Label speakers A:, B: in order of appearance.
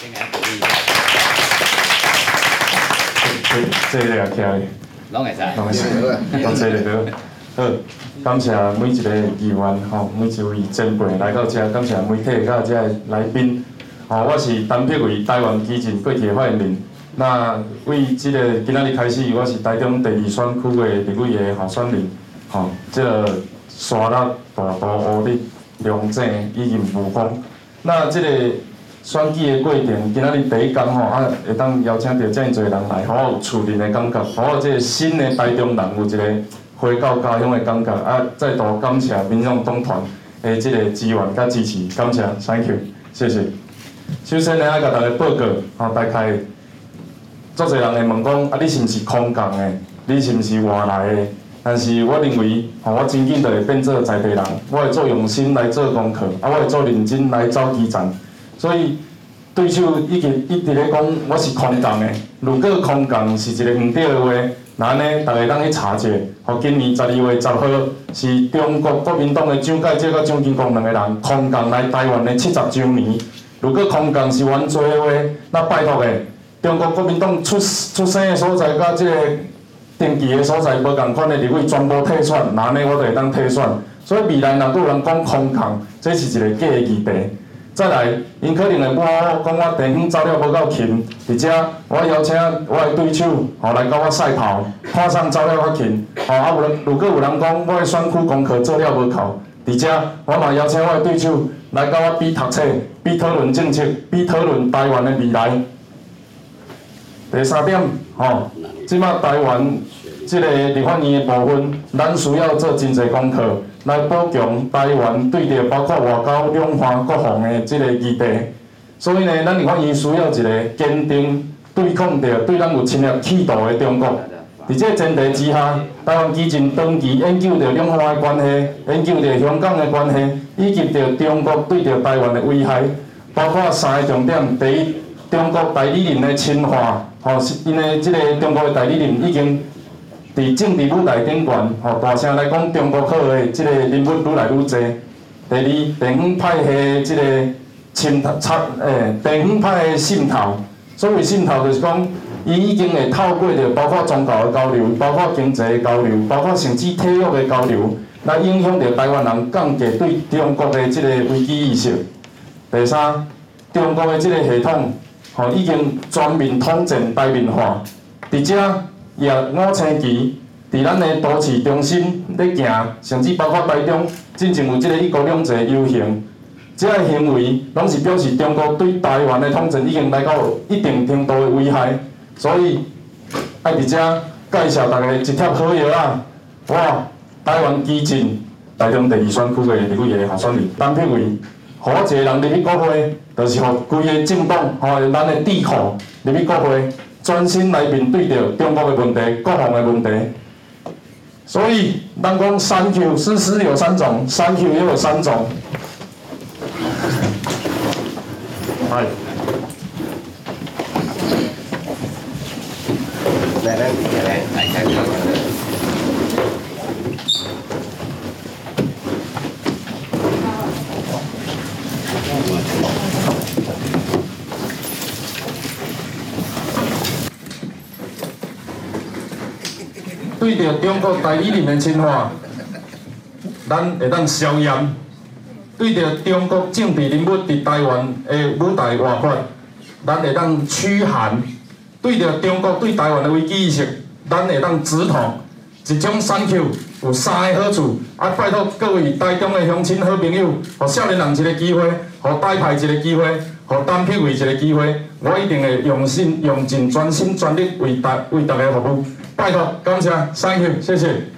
A: 先给他鼓励一下。
B: 这这个也徛，
A: 拢会使。
B: 拢会使，拢这个好。好，感谢每一个议员吼，每一位前辈来到遮，感谢媒体甲遮个来宾。吼，我是陈碧伟，台湾基进过去的发言人。那为即个今仔日开始，我是台中第二选区的立委的候选人。吼，即个沙拉大道乌日龙井以及雾峰。那即个选举的过程，今仔日第一天吼，啊会当邀请到遮尔侪人来，好有厝邻的感觉，好有即个新的台中人有一个回到家乡的感觉。啊，再度感谢民众党团的即个支援甲支持，感谢，Thank you，谢谢。首先呢，爱甲大家报告，吼，大概足侪人会问讲，啊，你是毋是空降的？你是毋是外来的？但是我认为，吼，我真紧就会变做在地人，我会做用心来做功课，啊，我会做认真来走基层。所以对手已经一直咧讲我是空降的。如果空降是一个毋对的话，那安尼大家当去查者，吼，今年十二月十号是中国国民党诶蒋介石甲蒋经国两个人空降来台湾诶七十周年。如果空降是原罪诶话，那拜托诶，中国国民党出出生诶所在甲即个。登记诶所在无共款诶立委全部退选，那安尼我就会当退选。所以未来若有人讲空降，这是一个假的议题。再来，因可能会骂我讲我地方走了无够勤，而且我邀请我的对手吼来甲我赛跑，看上走了较勤。吼啊，有人如果有人讲我的选区功课做了无够，而且我嘛邀请我的对手来甲我比读册、比讨论政策、比讨论台湾的未来。第三点，吼。即马台湾即个立法院的部分，咱需要做真侪功课，来补强台湾对着包括外交、两岸、国防的即个议题。所以呢，咱立法院需要一个坚定对抗着对咱有侵略企图的中国。伫这前提之下，台湾基进长期研究着两岸的关系，研究着香港的关系，以及着中国对着台湾的危害，包括三个重点：第一，中国代理人的侵华。吼，是因为即个中国的代理人已经伫政治舞台顶悬，吼大声来讲中国好的即个人物愈来愈多。第二，地方派系的即个侵插诶，地方派的渗透，所谓渗透就是讲，伊已经会透过着包括宗教的交流，包括经济的交流，包括甚至体育的交流，来影响着台湾人降低对中国的即个危机意识。第三，中国的即个系统。吼，已经全面统战台面化，伫遮也五星旗伫咱的都市中心咧行，甚至包括台中，真正有即个一国两制游行，即个行为拢是表示中国对台湾的统治已经来到一定程度的危害，所以爱伫遮介绍大家一贴好药啊！我台湾基进台中第二选区的立委的候选人陈碧伟。互我一个人入去国会，就是互规个政党、互咱的智库入去国会，专心来面对着中国的问题、各项的问题。所以，人讲三 Q，事实有三种，三 Q 也有三种。
C: 来，来来来来开始。
B: 对着中国代理人的侵华，咱会当消炎；对着中国政治人物伫台湾的舞台活发，咱会当驱寒；对着中国对台湾的危机意识，咱会当止痛。一种三 Q 有三个好处，啊，拜托各位台中的乡亲好朋友，互少年人一个机会，互台派一个机会，互单批为一个机会，我一定会用心、用尽、专心、全力为大为大家服务。拜托，感谢，Thank you，谢谢。